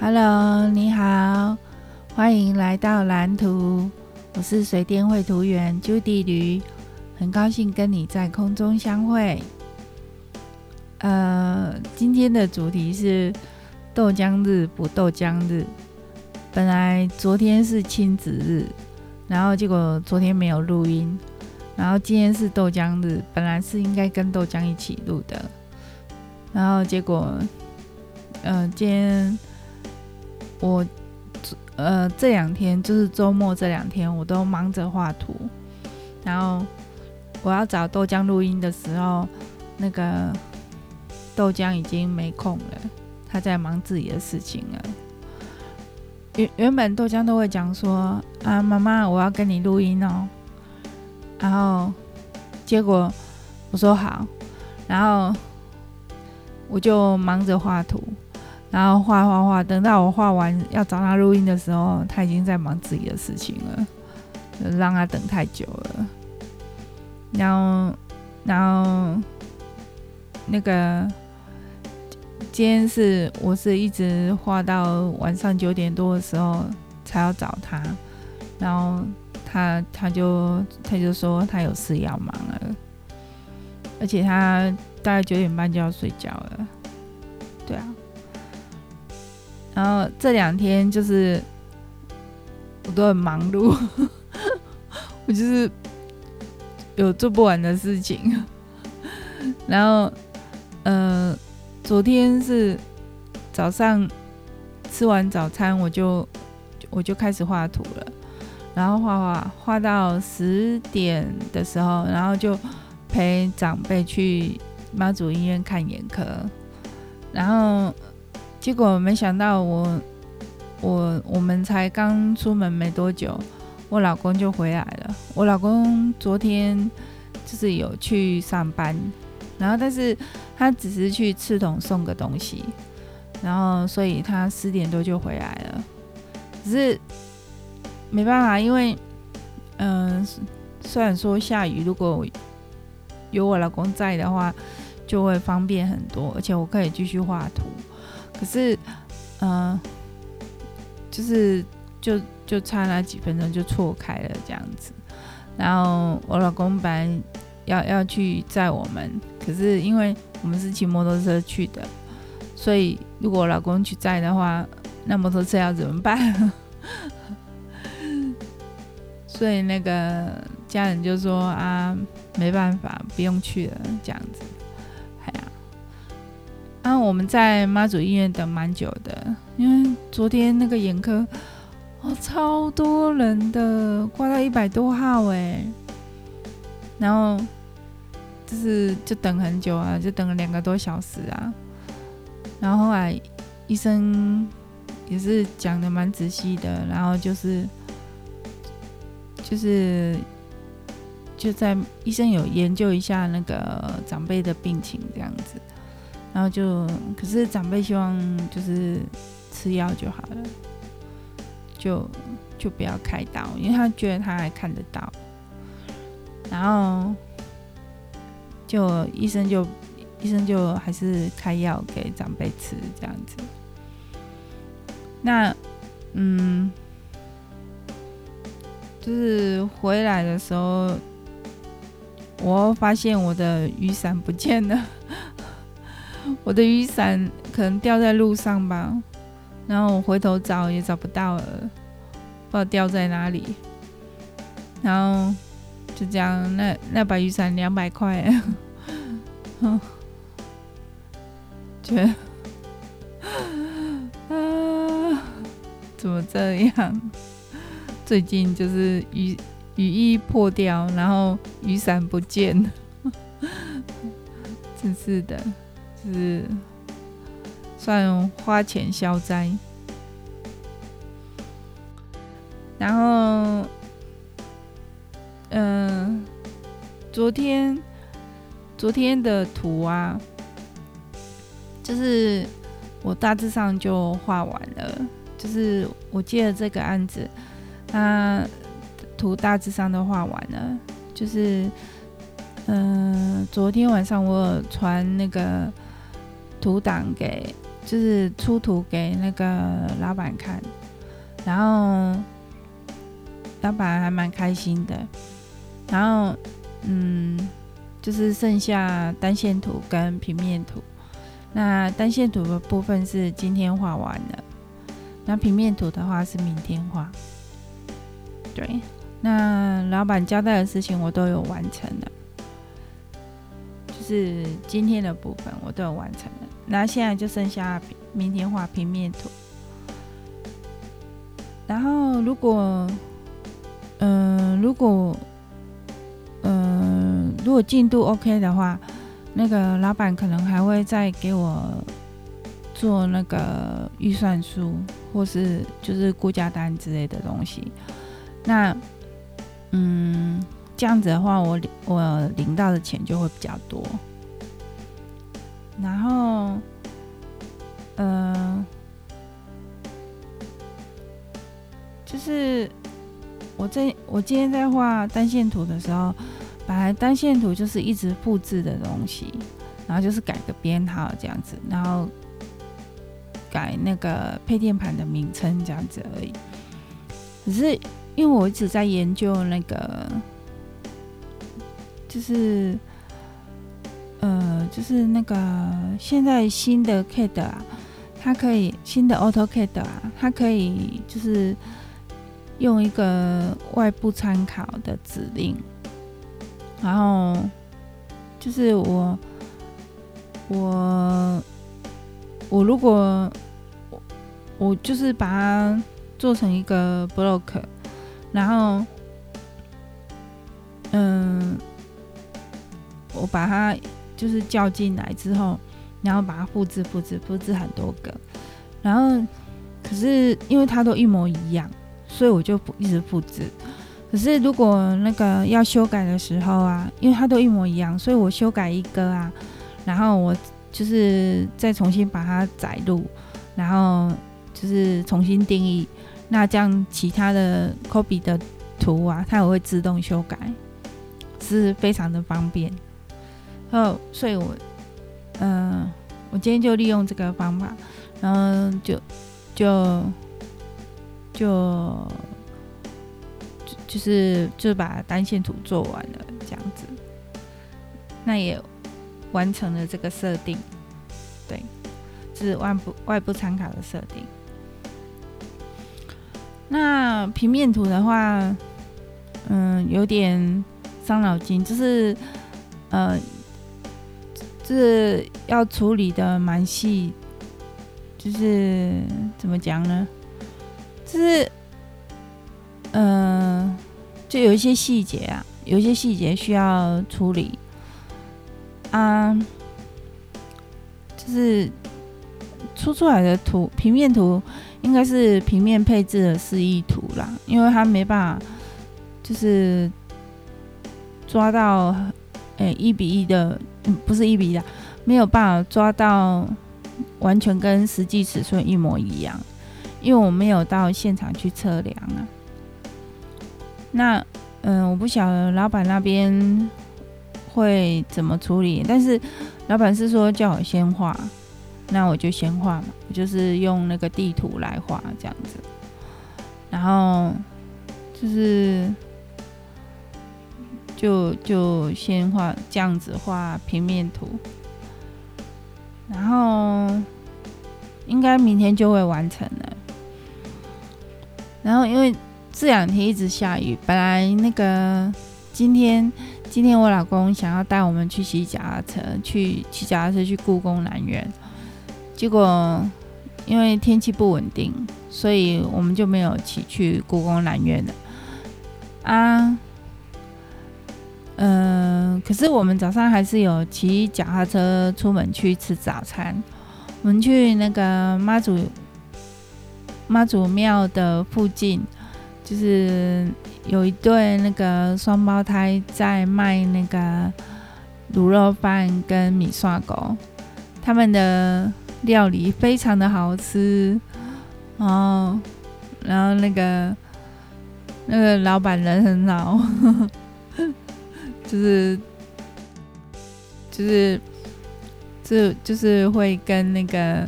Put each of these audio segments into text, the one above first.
Hello，你好，欢迎来到蓝图。我是水电绘图员 Judy 吕，很高兴跟你在空中相会。呃，今天的主题是豆浆日不豆浆日。本来昨天是亲子日，然后结果昨天没有录音，然后今天是豆浆日，本来是应该跟豆浆一起录的，然后结果，呃，今天我。呃，这两天就是周末这两天，我都忙着画图。然后我要找豆浆录音的时候，那个豆浆已经没空了，他在忙自己的事情了。原原本豆浆都会讲说：“啊，妈妈，我要跟你录音哦。”然后结果我说好，然后我就忙着画图。然后画画画，等到我画完要找他录音的时候，他已经在忙自己的事情了，让他等太久了。然后，然后那个今天是我是一直画到晚上九点多的时候才要找他，然后他他就他就说他有事要忙了，而且他大概九点半就要睡觉了，对啊。然后这两天就是我都很忙碌，我就是有做不完的事情。然后，呃，昨天是早上吃完早餐，我就我就开始画图了，然后画画画到十点的时候，然后就陪长辈去妈祖医院看眼科，然后。结果没想到我，我我们才刚出门没多久，我老公就回来了。我老公昨天就是有去上班，然后但是他只是去刺桐送个东西，然后所以他十点多就回来了。只是没办法，因为嗯、虽然说下雨，如果有我老公在的话，就会方便很多，而且我可以继续画图。可是，嗯、就是就就差那几分钟就错开了这样子。然后我老公本来要要去载我们，可是因为我们是骑摩托车去的，所以如果我老公去载的话，那摩托车要怎么办？所以那个家人就说啊，没办法，不用去了这样子。我们在妈祖医院等蛮久的，因为昨天那个眼科哦超多人的，挂到一百多号哎，然后就是就等很久啊，就等了两个多小时啊。然后后来医生也是讲的蛮仔细的，然后就是就是就在医生有研究一下那个长辈的病情这样子。然后就，可是长辈希望就是吃药就好了，就就不要开刀，因为他觉得他还看得到。然后就医生就医生就还是开药给长辈吃这样子。那嗯，就是回来的时候，我发现我的雨伞不见了。我的雨伞可能掉在路上吧，然后我回头找也找不到了，不知道掉在哪里。然后就这样，那那把雨伞两百块，哼，觉得啊，怎么这样？最近就是雨雨衣破掉，然后雨伞不见，真是的。是算花钱消灾，然后，嗯、昨天昨天的图啊，就是我大致上就画完了，就是我接了这个案子，它图大致上都画完了，就是，嗯、昨天晚上我有传那个。图档给就是出图给那个老板看，然后老板还蛮开心的。然后，嗯，就是剩下单线图跟平面图。那单线图的部分是今天画完了，那平面图的话是明天画。对，那老板交代的事情我都有完成了，就是今天的部分我都有完成那现在就剩下明天画平面图。然后如果，嗯、如果，嗯、如果进度 OK 的话，那个老板可能还会再给我做那个预算书，或是就是估价单之类的东西。那，嗯，这样子的话，我我领到的钱就会比较多。然后，是我这我今天在画单线图的时候，本来单线图就是一直复制的东西，然后就是改个编号这样子，然后改那个配电盘的名称这样子而已。只是因为我一直在研究那个，就是。呃，就是那个现在新的 CAD 啊，它可以新的 AutoCAD 啊，它可以就是用一个外部参考的指令，然后就是我我我如果我就是把它做成一个 block，然后嗯，我把它。就是叫进来之后，然后把它复制、复制、复制很多个，然后可是因为它都一模一样，所以我就一直复制。可是如果那个要修改的时候啊，因为它都一模一样，所以我修改一个啊，然后我就是再重新把它载入，然后就是重新定义，那这样其他的 copy 的图啊，它也会自动修改，是非常的方便。哦，所以我，嗯、我今天就利用这个方法，然后就，就，就，就就是就把单线图做完了，这样子，那也完成了这个设定，对，是外部外部参考的设定。那平面图的话，嗯，有点伤脑筋，就是，呃。是要处理的蛮细，就是怎么讲呢？就是，嗯、就有一些细节啊，有一些细节需要处理啊。就是出出来的图，平面图应该是平面配置的示意图啦，因为它没办法，就是抓到。诶，一比一的，不是一比一的，没有办法抓到完全跟实际尺寸一模一样，因为我没有到现场去测量啊。那，嗯，我不晓得老板那边会怎么处理，但是老板是说叫我先画，那我就先画嘛，就是用那个地图来画这样子，然后就是。就就先画这样子画平面图，然后应该明天就会完成了。然后因为这两天一直下雨，本来那个今天今天我老公想要带我们去骑脚踏车，去骑脚踏车去故宫南院，结果因为天气不稳定，所以我们就没有骑去故宫南院了啊。嗯、可是我们早上还是有骑脚踏车出门去吃早餐。我们去那个妈祖妈祖庙的附近，就是有一对那个双胞胎在卖那个卤肉饭跟米刷狗，他们的料理非常的好吃。然后，然后那个那个老板人很好。就是，就是，就就是会跟那个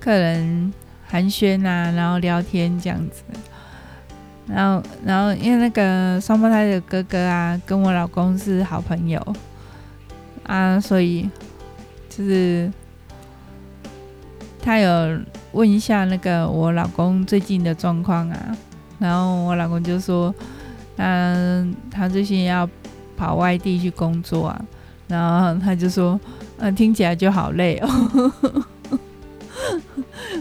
客人寒暄啊，然后聊天这样子。然后，然后因为那个双胞胎的哥哥啊，跟我老公是好朋友啊，所以就是他有问一下那个我老公最近的状况啊，然后我老公就说，嗯，他最近要跑外地去工作啊，然后他就说，嗯，听起来就好累哦，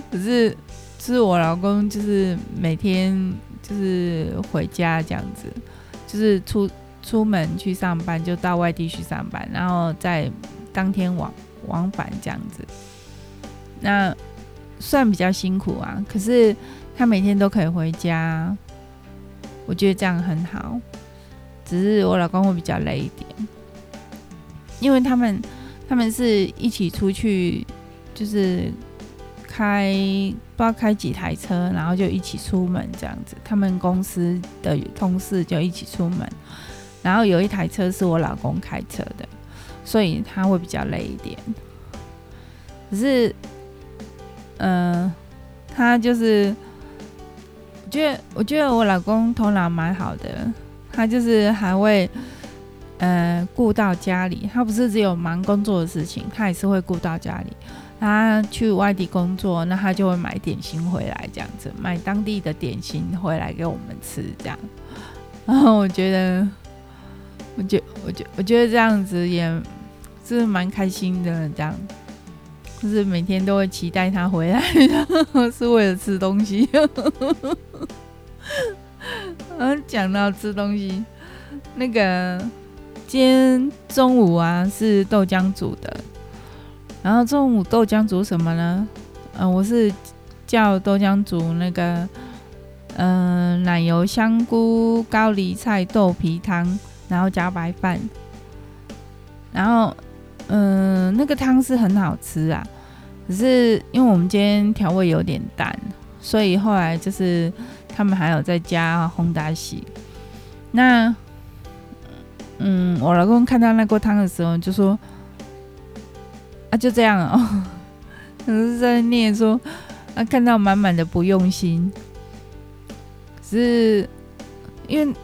可是是我老公就是每天。就是回家这样子，就是出出门去上班，就到外地去上班，然后在当天往往返这样子。那算比较辛苦啊，可是他每天都可以回家，我觉得这样很好。只是我老公会比较累一点，因为他们他们是一起出去，就是。开不知道开几台车，然后就一起出门这样子。他们公司的同事就一起出门，然后有一台车是我老公开车的，所以他会比较累一点。可是，嗯、他就是，我觉得我觉得我老公头脑蛮好的，他就是还会，呃，顾到家里。他不是只有忙工作的事情，他也是会顾到家里。他去外地工作，那他就会买点心回来，这样子买当地的点心回来给我们吃，这样。然后我觉得，我觉，我觉，我觉得这样子也是蛮开心的，这样，就是每天都会期待他回来，是为了吃东西。嗯，讲到吃东西，那个今天中午啊是豆浆煮的。然后中午豆浆煮什么呢？嗯、我是叫豆浆煮那个，嗯、奶油香菇高丽菜豆皮汤，然后加白饭。然后，嗯、那个汤是很好吃啊，可是因为我们今天调味有点淡，所以后来就是他们还有再加红达喜。那，嗯，我老公看到那锅汤的时候就说。啊，就这样哦，可是在念说，啊，看到满满的不用心，可是因为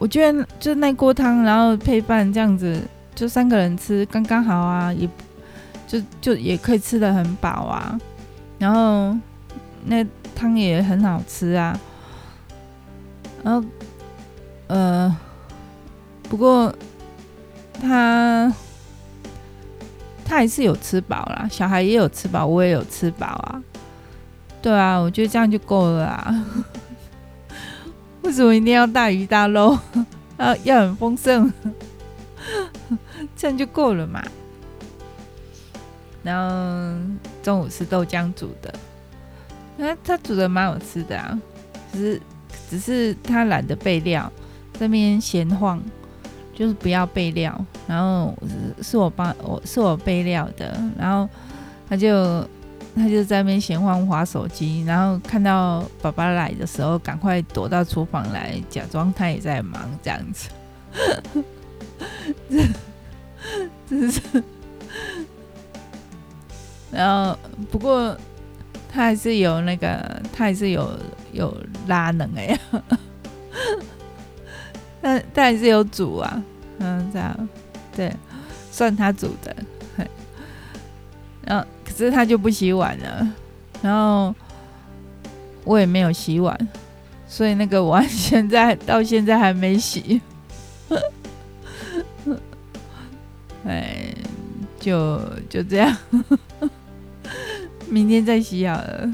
我觉得就那锅汤，然后配饭这样子，就三个人吃刚刚好啊，也就就也可以吃得很饱啊，然后那汤也很好吃啊，然后呃，不过他。他还是有吃饱啦，小孩也有吃饱，我也有吃饱啊。对啊，我觉得这样就够了啊。为什么一定要大鱼大肉？要要很丰盛，这样就够了嘛。然后中午是豆浆煮的，那他煮的蛮好吃的啊，只是只是他懒得备料，这边闲晃。就是不要备料，然后是我帮我是我备料的，然后他就他就在那边闲晃滑手机，然后看到爸爸来的时候，赶快躲到厨房来，假装他也在忙这样子。这这是，然后不过他还是有那个，他还是有有拉能哎呀。但但还是有煮啊，嗯，这样，对，算他煮的，然后可是他就不洗碗了，然后我也没有洗碗，所以那个碗现在到现在还没洗，哎，就就这样，明天再洗好了。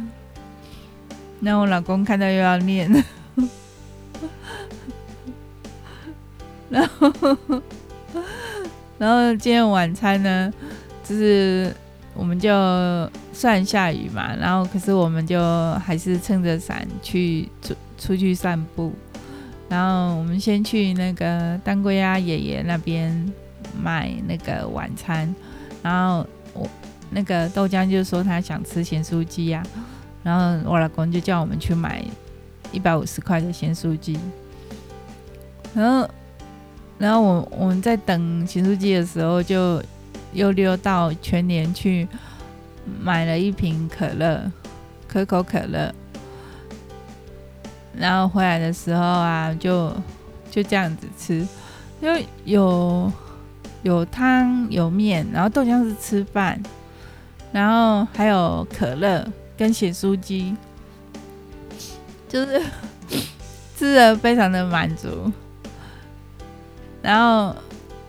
那我老公看到又要念。然后，然后今天晚餐呢，就是我们就算下雨嘛，然后可是我们就还是撑着伞去出出去散步。然后我们先去那个当归鸭爷爷那边买那个晚餐。然后我那个豆浆就说他想吃咸酥鸡呀，然后我老公就叫我们去买一百五十块的咸酥鸡，然后。然后我我们在等咸酥鸡的时候，就又溜到全联去买了一瓶可乐，可口可乐。然后回来的时候啊，就就这样子吃，就有有汤有面，然后豆浆是吃饭，然后还有可乐跟咸酥鸡，就是 吃的非常的满足。然后，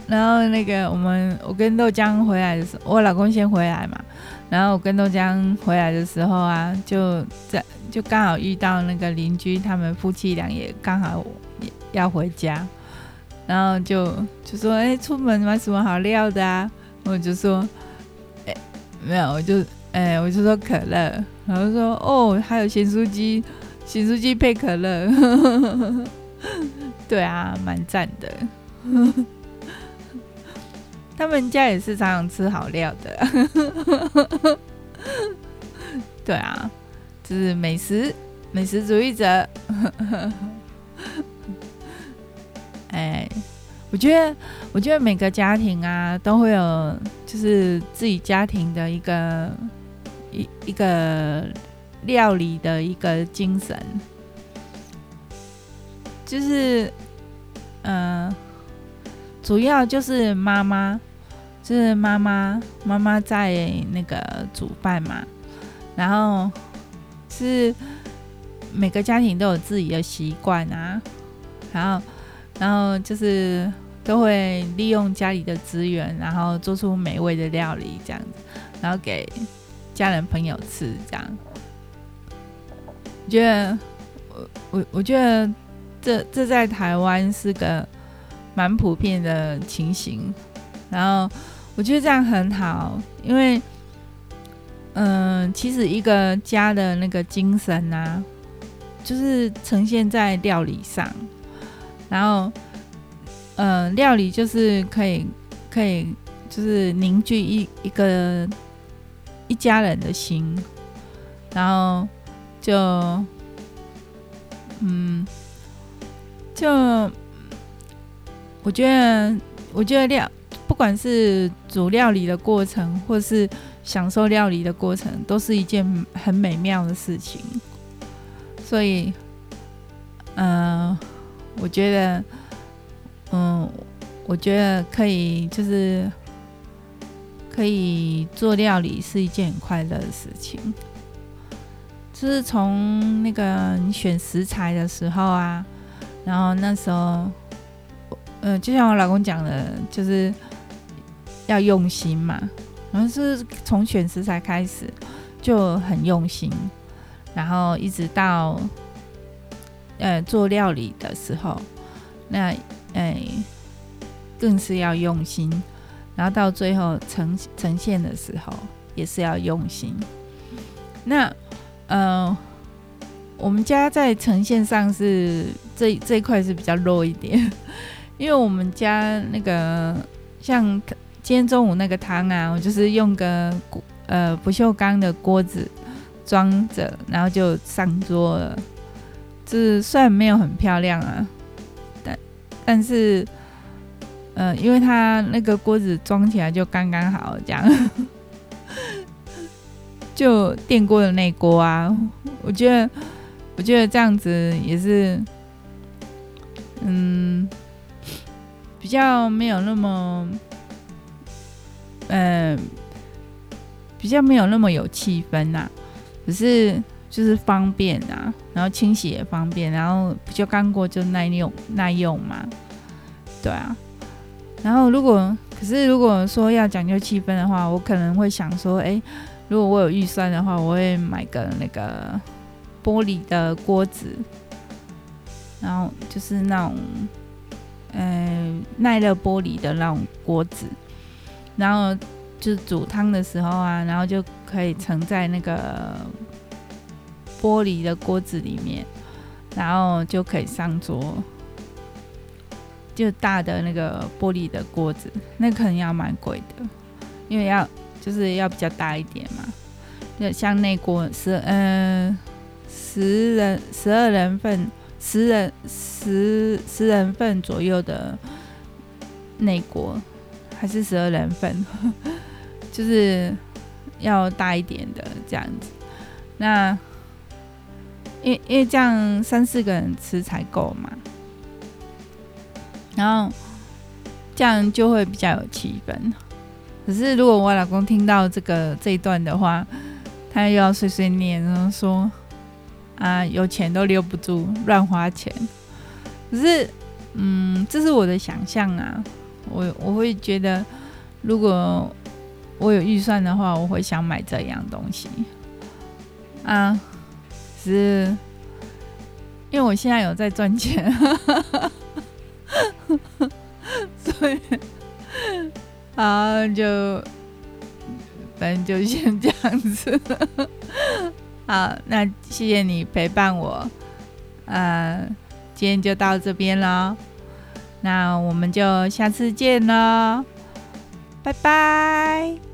然后那个我们我跟豆浆回来的时候，我老公先回来嘛，然后我跟豆浆回来的时候啊，就在。就刚好遇到那个邻居，他们夫妻俩也刚好要回家，然后就就说：“哎、出门买什么好料的啊？”我就说：“哎、没有，我就哎、我就说可乐。”然后说：“哦，还有咸酥鸡，咸酥鸡配可乐。”对啊，蛮赞的。他们家也是常常吃好料的。对啊。就是美食美食主义者，哎，我觉得我觉得每个家庭啊都会有就是自己家庭的一个一一个料理的一个精神，就是嗯、主要就是妈妈，就是妈妈妈妈在那个煮饭嘛，然后。是每个家庭都有自己的习惯啊，然后，然后就是都会利用家里的资源，然后做出美味的料理这样子，然后给家人朋友吃这样。我觉得，我我我觉得这这在台湾是个蛮普遍的情形，然后我觉得这样很好，因为。嗯，其实一个家的那个精神啊，就是呈现在料理上。然后，嗯，料理就是可以可以就是凝聚一一个一家人的心。然后就，嗯，就我觉得，我觉得料不管是煮料理的过程，或是享受料理的过程都是一件很美妙的事情，所以，嗯、我觉得，嗯，我觉得可以，就是可以做料理是一件很快乐的事情。就是从那个你选食材的时候啊，然后那时候，嗯，就像我老公讲的，就是要用心嘛。可能是从选食材开始就很用心，然后一直到呃做料理的时候，那哎更是要用心，然后到最后呈呈现的时候也是要用心。那呃我们家在呈现上是这这一块是比较弱一点，因为我们家那个像。今天中午那个汤啊，我就是用个呃不锈钢的锅子装着，然后就上桌了。这虽然没有很漂亮啊，但但是呃，因为它那个锅子装起来就刚刚好，这样 就电锅的那锅啊，我觉得我觉得这样子也是嗯比较没有那么。嗯，比较没有那么有气氛呐，只是就是方便啊，然后清洗也方便，然后不锈钢锅就耐用耐用嘛，对啊。然后如果可是如果说要讲究气氛的话，我可能会想说，哎，如果我有预算的话，我会买个那个玻璃的锅子，然后就是那种嗯耐热玻璃的那种锅子。然后就煮汤的时候啊，然后就可以盛在那个玻璃的锅子里面，然后就可以上桌。就大的那个玻璃的锅子，那可能要蛮贵的，因为要就是要比较大一点嘛。就像那锅十嗯十人十二人份十人十十人份左右的那锅。还是十二人份，就是要大一点的这样子。那因因为这样三四个人吃才够嘛，然后这样就会比较有气氛。可是如果我老公听到这个这一段的话，他又要碎碎念，然后说啊，有钱都留不住，乱花钱。可是，嗯，这是我的想象啊。我我会觉得，如果我有预算的话，我会想买这样东西啊。是因为我现在有在赚钱，所以啊，就反正就先这样子。好，那谢谢你陪伴我，呃，今天就到这边了，那我们就下次见喽，拜拜。